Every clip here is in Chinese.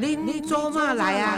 恁做嘛来啊？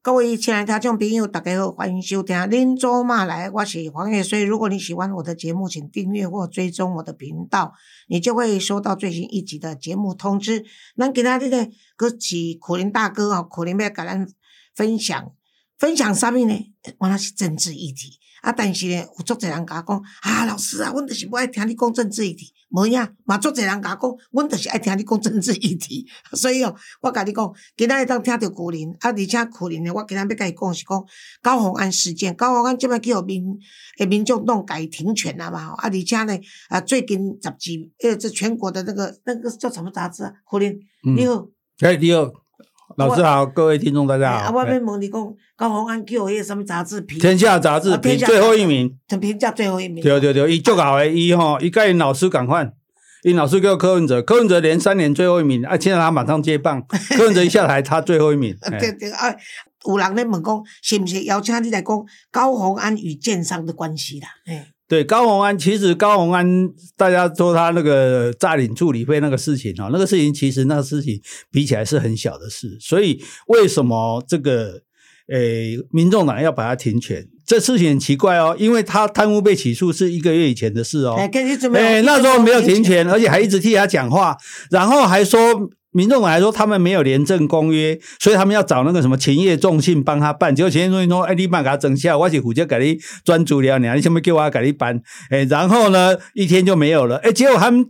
各位亲爱的听众朋友，大家好，欢迎收听《恁做嘛来》，我是黄月水。如果你喜欢我的节目，请订阅或追踪我的频道，你就会收到最新一集的节目通知。咱今仔日呢，搁是苦林大哥哦，苦林要甲咱分享分享啥物呢？我那是政治议题啊，但是呢，有足侪人甲我讲啊，老师啊，阮就是不爱听你讲政治议题。无影，嘛足侪人甲我讲，阮就是爱听你讲政治议题，所以哦，我甲你讲，今仔日当听着古林，啊，而且古林呢，我今仔要甲伊讲是讲高鸿安事件，高鸿安即摆叫民诶民众弄改停权啊嘛，啊，而且呢，啊，最近十几，诶，这全国的那个那个叫什么杂志啊？苦林，你好，哎，你好。老师好，各位听众大家好。啊，我要问你讲，高鸿安叫迄个什么杂志评？天下杂志评最后一名，评价最后一名。对对对，伊足好诶，伊吼，伊甲因老师共款，因老师叫柯文哲，柯文哲连三年最后一名，啊，现在他马上接棒，柯文哲一下台，他最后一名。对对啊，有人咧问讲，是不是邀请你来讲高鸿安与建商的关系啦？哎。对高鸿安，其实高鸿安，大家说他那个诈领助理费那个事情哦，那个事情其实那个事情比起来是很小的事，所以为什么这个诶民众党要把他停权？这事情很奇怪哦，因为他贪污被起诉是一个月以前的事哦，哎，那时候没有停权，而且还一直替他讲话，然后还说。民众来说，他们没有廉政公约，所以他们要找那个什么勤业众信帮他办。结果勤业众信说：“哎，你办给他整下，我是负责给你专注了，你你什么给我给你办？”哎，然后呢，一天就没有了。哎，结果他们。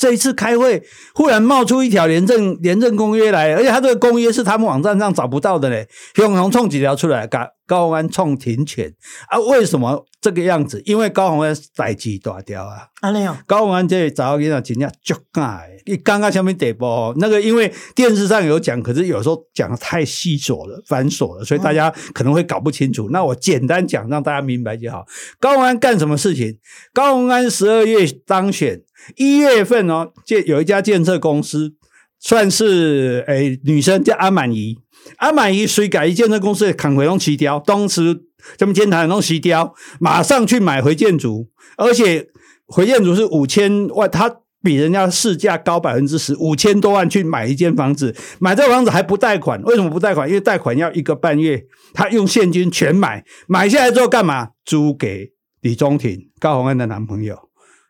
这一次开会，忽然冒出一条廉政廉政公约来，而且他这个公约是他们网站上找不到的嘞。永红冲几条出来，高高鸿安冲停权啊？为什么这个样子？因为高鸿安代志大条啊。啊，没有。高鸿安这早跟他讲，人家足干，你刚刚下面得播那个，因为电视上有讲，可是有时候讲的太细琐了、繁琐了，所以大家可能会搞不清楚。那我简单讲，让大家明白就好。高鸿安干什么事情？高鸿安十二月当选。一月份哦，建有一家建设公司，算是诶女生叫阿满怡，阿满一随改一建设公司砍回龙旗雕，当时这么天台弄旗雕，马上去买回建筑，而且回建筑是五千万，他比人家市价高百分之十，五千多万去买一间房子，买这房子还不贷款，为什么不贷款？因为贷款要一个半月，他用现金全买，买下来之后干嘛？租给李宗廷高洪安的男朋友。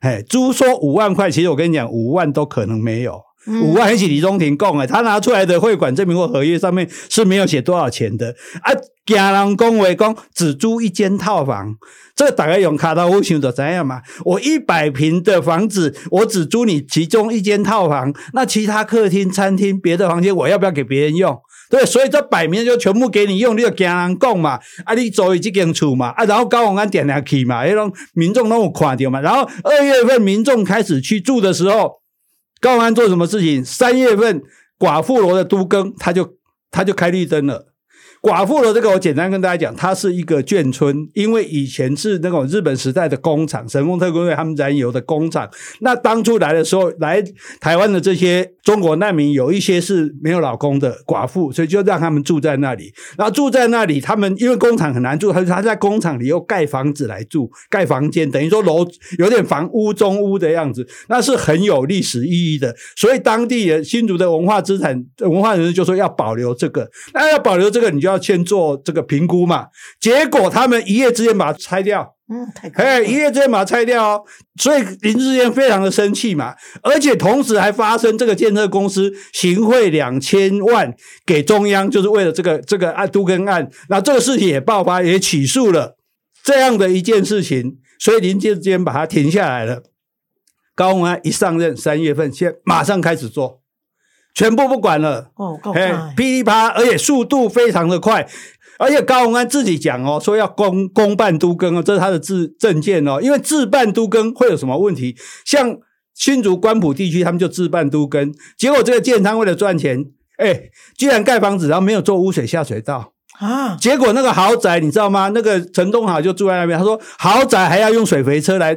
哎，租说五万块，其实我跟你讲，五万都可能没有。五万还是李宗廷供哎，他拿出来的汇款证明或合约上面是没有写多少钱的啊。家人恭维讲只租一间套房，这大概用卡到户想就怎样嘛？我一百平的房子，我只租你其中一间套房，那其他客厅、餐厅、别的房间，我要不要给别人用？对，所以这摆明就全部给你用，你就惊人供嘛，啊，你租一间厝嘛，啊，然后高鸿安点下去嘛，那种民众都有看到嘛。然后二月份民众开始去住的时候，高安做什么事情？三月份寡妇罗的都更，他就他就开绿灯了。寡妇楼这个，我简单跟大家讲，它是一个眷村，因为以前是那种日本时代的工厂，神风特工队他们燃油的工厂。那当初来的时候，来台湾的这些中国难民，有一些是没有老公的寡妇，所以就让他们住在那里。然后住在那里，他们因为工厂很难住，他他在工厂里又盖房子来住，盖房间，等于说楼有点房屋中屋的样子，那是很有历史意义的。所以当地人新竹的文化资产文化人士就说要保留这个，那要保留这个，你就。要先做这个评估嘛？结果他们一夜之间把它拆掉，嗯，太哎，一夜之间把它拆掉哦，所以林志坚非常的生气嘛，而且同时还发生这个建设公司行贿两千万给中央，就是为了这个这个案都跟案，那这个事情也爆发，也起诉了这样的一件事情，所以林志坚把它停下来了。高鸿安一上任三月份，先马上开始做。全部不管了，哦，哎，噼里啪，而且速度非常的快，而且高鸿安自己讲哦，说要公公办都更哦，这是他的自证件哦，因为自办都更会有什么问题？像新竹关埔地区，他们就自办都更，结果这个建商为了赚钱，哎，居然盖房子，然后没有做污水下水道啊，结果那个豪宅你知道吗？那个陈东豪就住在那边，他说豪宅还要用水肥车来。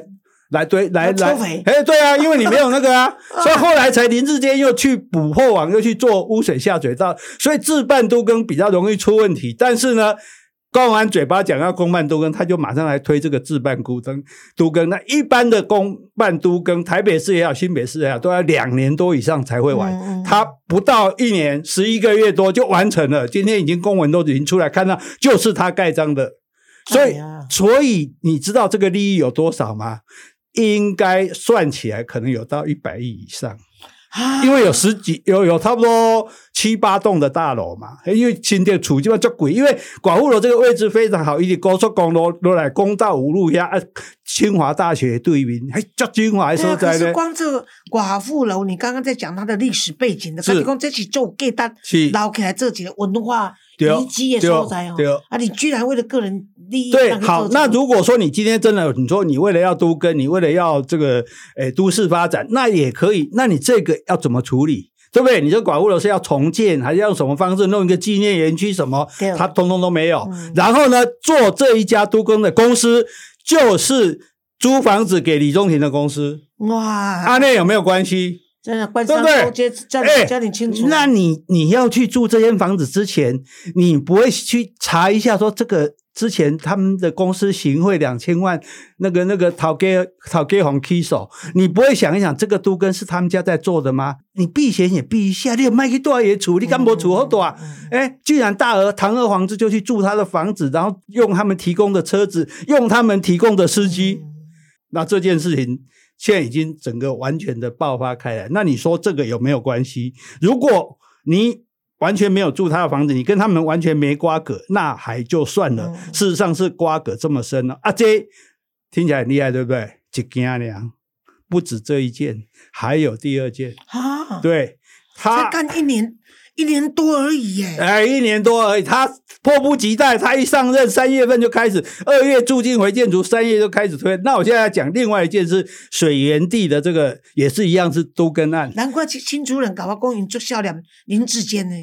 来对来来，哎，对啊，因为你没有那个啊，所以后来才林志坚又去捕获网，又去做污水下水道，所以自办都更比较容易出问题。但是呢，高永安嘴巴讲要公办都更，他就马上来推这个自办都更都更。那一般的公办都更，台北市也好，新北市也好，都要两年多以上才会完。他不到一年，十一个月多就完成了。今天已经公文都已经出来，看到就是他盖章的。所以所以你知道这个利益有多少吗？应该算起来可能有到一百亿以上。啊因为有十几有有差不多七八栋的大楼嘛，因为新店处基本上就贵，因为广富楼这个位置非常好，一直高速公路落来公道五路呀，啊，清华大学对面，还足精华所在呢。光这个寡妇楼，你刚刚在讲它的历史背景的，是跟你讲这起做给单是捞起来这几个文化对遗迹的所在哦对对，啊，你居然为了个人利益，对，好，那如果说你今天真的，你说你为了要都跟，你为了要这个诶都市发展，那也可以。那你这个要怎么处理？对不对？你这寡妇楼是要重建，还是要用什么方式弄一个纪念园区什么对？它通通都没有。嗯然后呢，做这一家都更的公司就是租房子给李宗廷的公司，哇，阿内有没有关系？真的官商勾结，叫哎你叫你清楚。那你你要去住这间房子之前，你不会去查一下说这个之前他们的公司行贿两千万，那个那个讨给讨给红 K 手，你不会想一想这个都跟是他们家在做的吗？你避嫌也避一下，你有卖去多少也处，你干不处好多啊？哎，居然大儿堂而皇之就去住他的房子，然后用他们提供的车子，用他们提供的司机，那这件事情现在已经整个完全的爆发开来。那你说这个有没有关系？如果你完全没有住他的房子，你跟他们完全没瓜葛，那还就算了。嗯事实上是瓜葛这么深了啊！这听起来很厉害，对不对？一件两，不止这一件，还有第二件。啊，对他才干一年一年多而已耶。哎，一年多而已，他迫不及待，他一上任三月份就开始，二月住进回建筑，三月就开始推。那我现在讲另外一件是水源地的这个，也是一样是都跟案。难怪新新主人搞到公营做笑脸林志坚呢。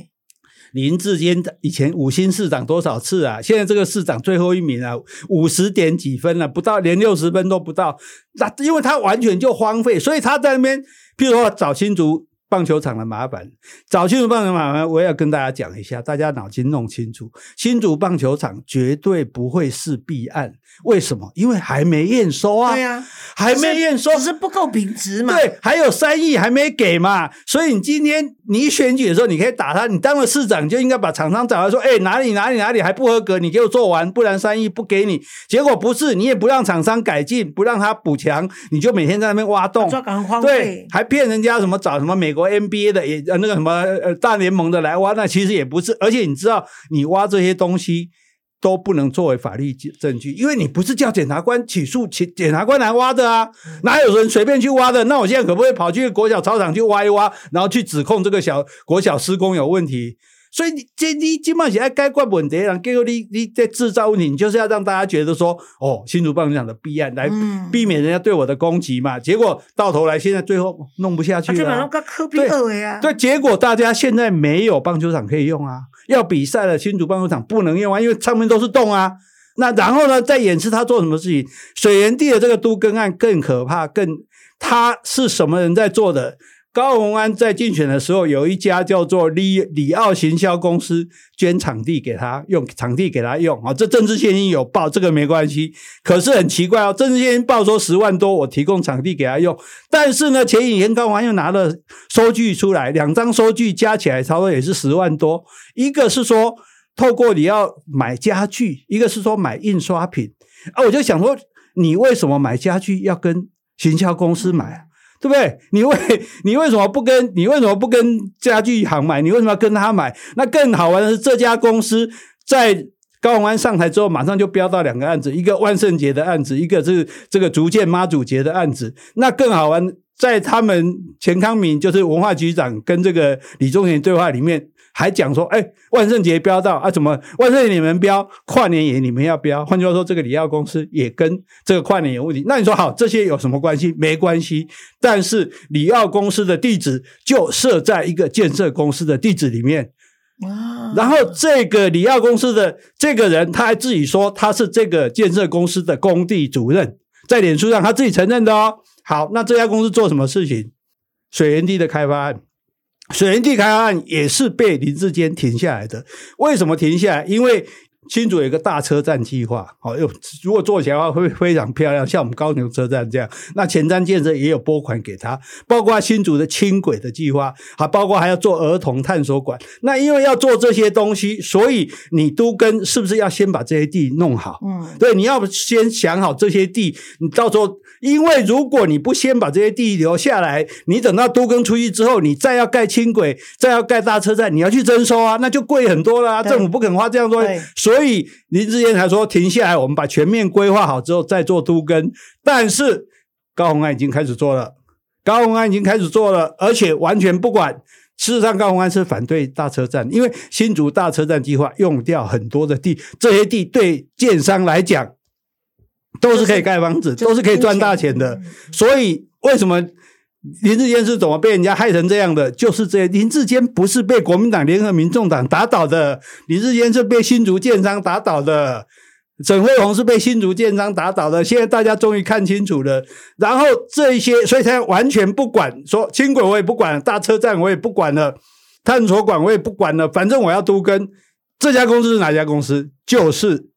林志坚以前五星市长多少次啊？现在这个市长最后一名啊，五十点几分了、不到，连六十分都不到。那因为他完全就荒废，所以他在那边，譬如说找新竹棒球场的麻烦，找新竹棒球场麻烦，我也要跟大家讲一下，大家脑筋弄清楚，新竹棒球场绝对不会是弊案。为什么？因为还没验收啊，对呀，还没验收，只是不够品质嘛。对，还有三亿还没给嘛，所以你今天你一选举的时候，你可以打他。你当了市长，你就应该把厂商找来说，哎，哪里哪里哪里还不合格，你给我做完，不然三亿不给你。结果不是，你也不让厂商改进，不让他补强，你就每天在那边挖洞。抓赶荒对废，。还骗人家什么找什么美国 NBA 的也呃那个什么呃大联盟的来挖，那其实也不是。而且你知道，你挖这些东西都不能作为法律证据，因为你不是叫检察官起诉检检察官来挖的啊，哪有人随便去挖的？那我现在可不可以跑去国小操场去挖一挖，然后去指控这个小国小施工有问题？所以你这你基本上该怪问题，然后结果你你在制造问题，你就是要让大家觉得说，哦，新竹棒球场的弊案来嗯避免人家对我的攻击嘛。结果到头来，现在最后弄不下去了啊、本都跟科比二的啊。对，结果大家现在没有棒球场可以用啊，要比赛了，新竹棒球场不能用啊，因为上面都是洞啊。那然后呢，再演示他做什么事情？水源地的这个都更案更可怕，更他是什么人在做的？高鸿安在竞选的时候，有一家叫做里里奥行销公司捐场地给他用，场地给他用啊。这政治现金有报，这个没关系。可是很奇怪哦，政治现金报说十万多，我提供场地给他用，但是呢，前几天高鸿安又拿了收据出来，两张收据加起来差不多也是十万多。一个是说透过你要买家具，一个是说买印刷品啊。我就想说，你为什么买家具要跟行销公司买啊？对不对？你为 你为什么不跟你为什么不跟家具行买？你为什么要跟他买？那更好玩的是，这家公司在高鸿安上台之后，马上就飙到两个案子，一个万圣节的案子，一个是 这个逐渐妈祖节的案子。那更好玩，在他们钱康明就是文化局长跟这个李宗贤对话里面，还讲说，哎，万圣节标到啊，怎么万圣节你们标，跨年也你们要标？换句话说，这个李奥公司也跟这个跨年有问题。那你说好，这些有什么关系？没关系。但是李奥公司的地址就设在一个建设公司的地址里面。啊，然后这个里奥公司的这个人，他还自己说他是这个建设公司的工地主任，在脸书上他自己承认的哦。好，那这家公司做什么事情？水源地的开发案，水源地开发案也是被林志坚停下来的。为什么停下来？因为新竹有一个大车站计划，好、哦，如果做起来的话会非常漂亮，像我们高雄车站这样。那前瞻建设也有拨款给他，包括新竹的轻轨的计划，还包括还要做儿童探索馆。那因为要做这些东西，所以你都跟是不是要先把这些地弄好？嗯，对，你要先想好这些地，你到时候，因为如果你不先把这些地留下来，你等到都更出去之后，你再要盖轻轨，再要盖大车站，你要去征收啊，那就贵很多了、啊。政府不肯花这样多对，所以林志坚才说停下来，我们把全面规划好之后再做都跟。但是高鸿安已经开始做了，高鸿安已经开始做了，而且完全不管。事实上，高鸿安是反对大车站，因为新竹大车站计划用掉很多的地，这些地对建商来讲都是可以盖房子，就是都是可以赚大钱的。嗯所以为什么林志坚是怎么被人家害成这样的？就是这些林志坚不是被国民党联合民众党打倒的，林志坚是被新竹建商打倒的。沈惠宏是被新竹建商打倒的，现在大家终于看清楚了。然后这一些，所以他完全不管，说轻轨我也不管，大车站我也不管了，探索馆我也不管了，反正我要都跟这家公司是哪家公司？就是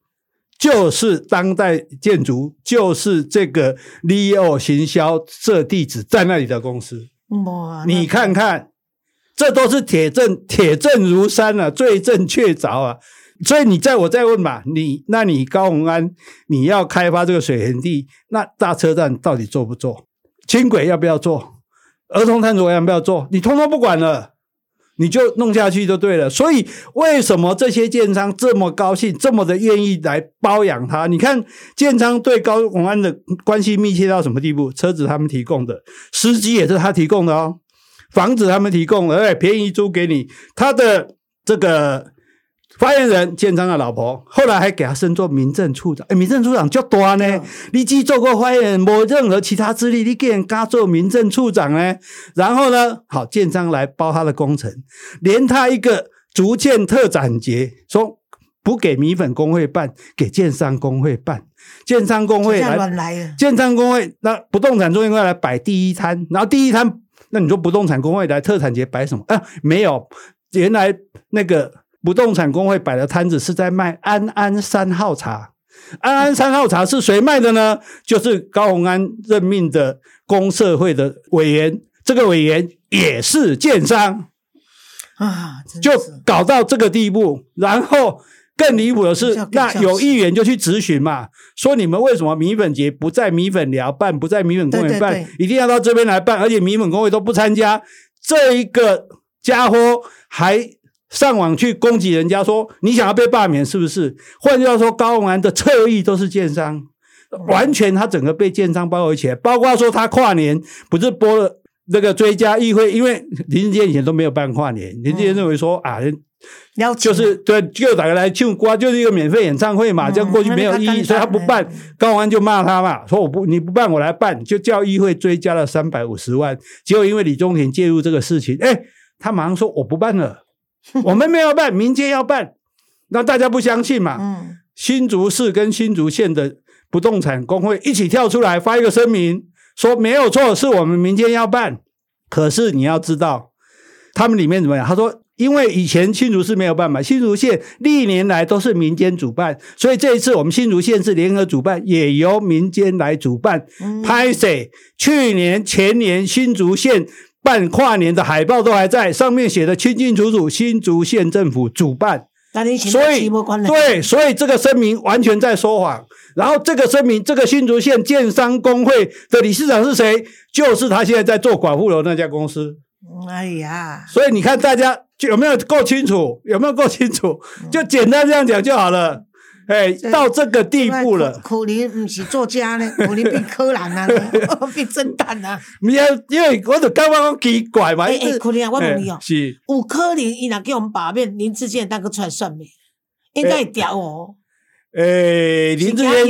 就是当代建筑，就是这个 Leo 行销设地址在那里的公司。哇，你看看，这都是铁证，铁证如山啊，罪证确凿啊。所以你再我再问嘛，你那你高鸿安你要开发这个水源地，那大车站到底做不做？轻轨要不要做？儿童探索要不要做？你通通不管了，你就弄下去就对了。所以为什么这些建商这么高兴，这么的愿意来包养他？你看建商对高鸿安的关系密切到什么地步？车子他们提供的，司机也是他提供的哦。房子他们提供的，哎，便宜租给你。他的这个发言人建章的老婆，后来还给他升做民政处长。哎，民政处长就多呢，你既做过发言人，没任何其他资历，你竟然敢做民政处长呢？然后呢，好，建章来包他的工程，连他一个竹建特展节，说不给米粉工会办，给建商工会办，建商工会来，建商工会那不动产中心会来摆第一摊，然后第一摊，那你说不动产工会来特产节摆什么？啊，没有，原来那个不动产工会摆的摊子是在卖安安三号茶。安安三号茶是谁卖的呢？就是高鸿安任命的公社会的委员，这个委员也是建商。啊，就搞到这个地步，然后更离谱的是，那有议员就去质询嘛，说你们为什么米粉节不在米粉寮办，不在米粉公园办，对对一定要到这边来办，而且米粉工会都不参加，这一个家伙还上网去攻击人家说你想要被罢免是不是？换句话说，高鸿安的侧翼都是建商。完全他整个被建商包围起来，包括说他跨年不是播了那个追加议会，因为林志坚以前都没有办跨年，林志坚认为说啊，就是对，就打个来唱歌，就是一个免费演唱会嘛，嗯这样过去没有意义，所以他不办。高鸿安就骂他嘛，说我不你不办我来办，就叫议会追加了三百五十万。结果因为李宗廷介入这个事情，哎，他马上说我不办了，我们没有办，民间要办，那大家不相信嘛。嗯，新竹市跟新竹县的不动产工会一起跳出来发一个声明，说没有错，是我们民间要办。可是你要知道，他们里面怎么样？他说，因为以前新竹市没有办嘛，新竹县历年来都是民间主办，所以这一次我们新竹县是联合主办，也由民间来主办。嗯拍谁？去年、前年新竹县办跨年的海报都还在，上面写的清清楚楚，新竹县政府主办。所以对，所以这个声明完全在说谎。然后这个声明，这个新竹县建商工会的理事长是谁？就是他现在在做寡妇楼那家公司。嗯哎呀，所以你看大家就有没有够清楚？有没有够清楚？就简单这样讲就好了。哎，到这个地步了，可可能不是作家呢，可能变柯南啊，变侦探啊。因为因为我就刚刚讲奇怪嘛，哎哎，可能啊，我问你哦，哎是有可能伊若叫我们把面林志坚当个出来算命，应该会调哦。诶，林志坚。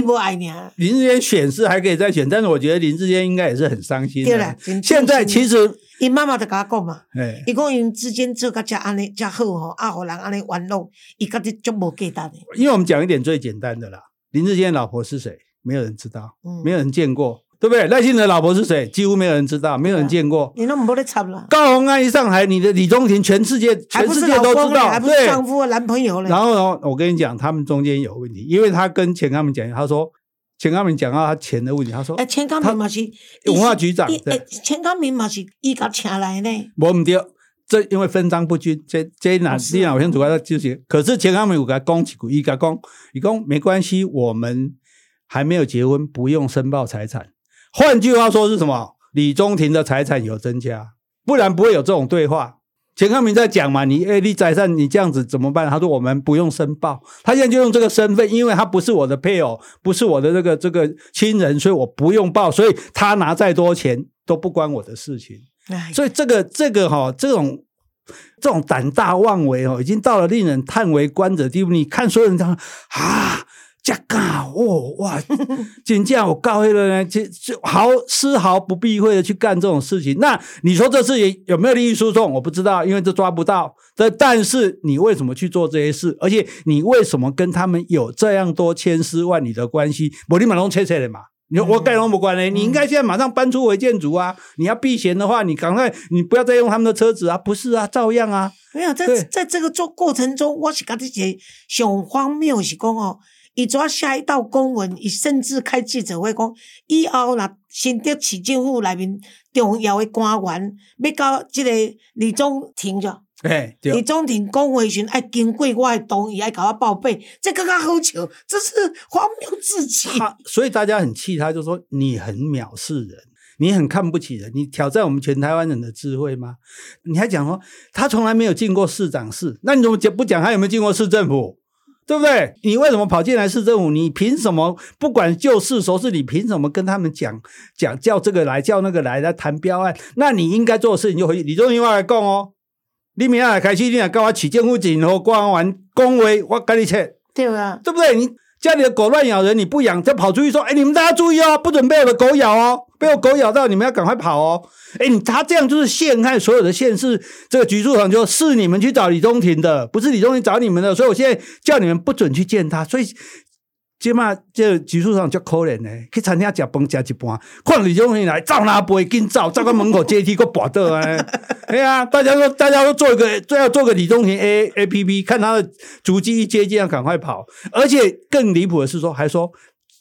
林志坚选是还可以再选，但是我觉得林志坚应该也是很伤心的。对了现在其实，你妈妈就甲我讲嘛，哎，伊讲因之间做甲遮安尼遮好吼，啊，互人安尼玩弄，伊家己足无价值的。因为我们讲一点最简单的啦，林志坚的老婆是谁？没有人知道，嗯没有人见过。对不对？赖清德老婆是谁？几乎没有人知道，没有人见过。你那么在插了，高鸿安一上台，你的李宗廷全世界全世界都知道，还不是丈夫男朋友嘞。然后呢，我跟你讲，他们中间有问题，因为他跟钱康明讲，他说钱康明讲到他钱的问题，他说，哎，钱康明嘛是文化局长，哎，钱康明嘛是伊甲请来呢。我唔对，这因为分赃不均，这这哪这哪我先主要就是，可是钱康明有甲讲几句，伊甲讲，伊讲没关系，我们还没有结婚，不用申报财产。换句话说是什么？李宗廷的财产有增加，不然不会有这种对话。钱康明在讲嘛，你哎，你财产你这样子怎么办？他说我们不用申报，他现在就用这个身份，因为他不是我的配偶，不是我的这个这个亲人，所以我不用报，所以他拿再多钱都不关我的事情。所以这个这个哈，这种这种胆大妄为哦，已经到了令人叹为观止的地步。你看所有人讲啊。加嘎哦哇，金价我告黑了呢，就就毫丝毫不避讳的去干这种事情。那你说这事情有没有利益输送？我不知道，因为这抓不到。但但是你为什么去做这些事？而且你为什么跟他们有这样多千丝万缕的关系？我立马弄切切的嘛！你说我盖龙不关呢？你应该现在马上搬出违建筑啊！你要避嫌的话，你赶快你不要再用他们的车子啊！不是啊，照样啊。没有在在这个做过程中，我是觉得些想荒谬是讲哦。伊怎下一道公文？伊甚至开记者会讲，以后若新竹市政府内面重要的官员要到即个李宗廷着，李宗廷讲话时，爱经过我的同意，爱甲我报备，这更加好笑，这是荒谬至极。所以大家很气他，就说你很藐视人，你很看不起人，你挑战我们全台湾人的智慧吗？你还讲说他从来没有进过市长室，那你怎么讲不讲他有没有进过市政府？对不对？你为什么跑进来市政府？你凭什么不管旧事熟事？你凭什么跟他们讲讲叫这个来叫那个来来谈标案？那你应该做的事情就回去。你就另外来讲哦，你明仔开始你来跟我起建户警和公安完恭维，我跟你切，对啊，对不对？你。家里的狗乱咬人，你不养，再跑出去说：“哎，你们大家注意哦，不准被我的狗咬哦，被我狗咬到，你们要赶快跑哦。”哎，他这样就是陷害所有的县市这个局处长，就是你们去找李宗廷的，不是李宗廷找你们的，所以我现在叫你们不准去见他，所以。即嘛，这技术上足可怜呢。去餐厅食饭食一半，看李宗廷来，走哪杯紧走，走到门口阶梯，个跋倒啊！哎呀，大家都，大家都做一个，最要做个李宗廷 A A P P，看他的足迹一接近，要赶快跑。而且更离谱的是说，还说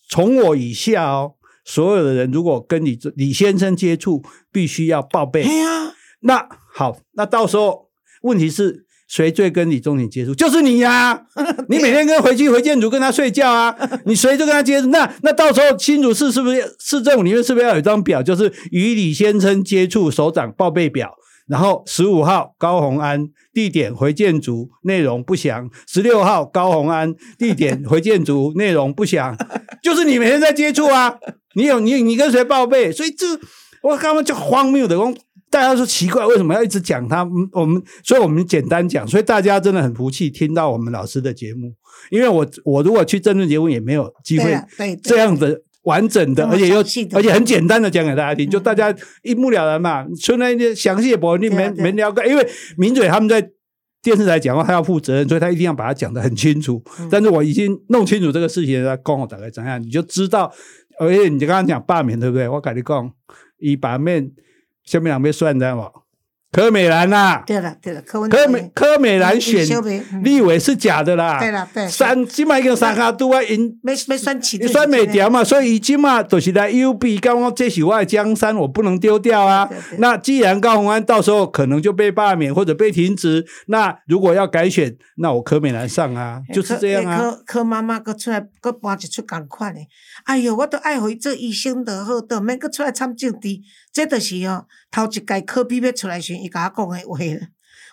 从我以下哦，所有的人如果跟李李先生接触，必须要报备。哎呀，那好，那到时候问题是。谁最跟李宗廷接触？就是你呀！你每天跟回去回建筑跟他睡觉啊！你谁就跟他接触？那那到时候新竹市是不是市政府里面是不是要有一张表，就是与李先生接触首长报备表？然后十五号高鸿安地点回建筑内容不详，十六号高鸿安地点回建筑内容不详，就是你每天在接触啊！你有你你跟谁报备？所以这我刚刚就荒谬的讲。大家说奇怪，为什么要一直讲他？我们所以我们简单讲，所以大家真的很服气，听到我们老师的节目。因为我我如果去争论节目，也没有机会这样的完整的，而且又而且很简单的讲给大家听，就大家一目了然嘛。除了一些详细的部分，你没没聊过，因为名嘴他们在电视台讲话，他要负责任，所以他一定要把它讲得很清楚。但是我已经弄清楚这个事情，他跟我大概怎样，你就知道。而且你刚刚讲罢免，对不对？我跟你讲，以罢免。下面两边算的嘛？柯美兰呐，对了对了，柯柯美柯美兰选立委是假的啦，对了对，三起码一个三下都啊，因没没算起，算没掉嘛，所以已经嘛，就是来 U B，刚刚这是我的江山，我不能丢掉啊。那既然高鸿安到时候可能就被罢免或者被停职，那如果要改选，那我柯美兰上啊，就是这样啊。柯柯妈妈搁出来搁搬一出共款的，哎呦，我都爱回做医生的好，都免搁出来参政治，这就是哦。头一届科比要出来时，伊甲我讲的话啦。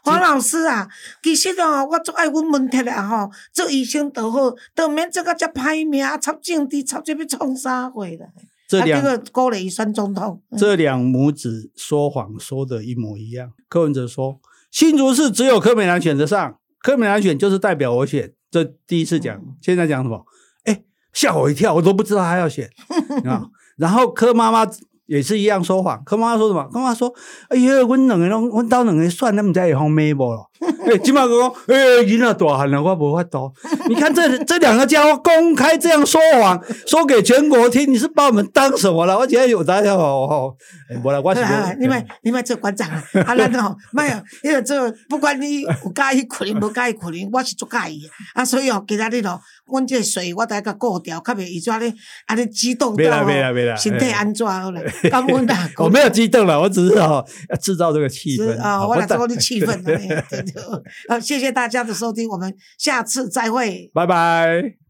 黄老师啊，其实哦，我足爱阮文铁啊吼，做医生都好，都免做甲遮歹命，插政治插这要创啥货啦？这两个鼓励选总统，这两母子说谎说的一模一样。柯文哲说，新竹市只有柯美兰选得上，柯美兰选就是代表我选。这第一次讲，现在讲什么？哎，吓我一跳，我都不知道他要选 啊。然后柯妈妈。也是一样说谎，跟妈妈说什么？跟妈妈说：“哎呀，我两个拢，阮兜两个算，他们在会方美无咯？哎，金马哥讲，哎，囡仔大汉了，我无法度。你看这这两个家伙公开这样说谎，说给全国听，你是把我们当什么了？我觉得有大家哦，无啦，我是 你们你们做馆长啊，啊，咱吼，没有，因为这不管你有介意可能，无介意可能，我是足介意啊，所以哦，今仔日哦，阮这水我得甲顾掉，较袂伊怎咧安尼激动到身体安怎好了？感恩啦，我 没有激动了，我只是哦制造这个气氛啊，我来做你气氛。好，谢谢大家的收听，我们下次再会，拜拜。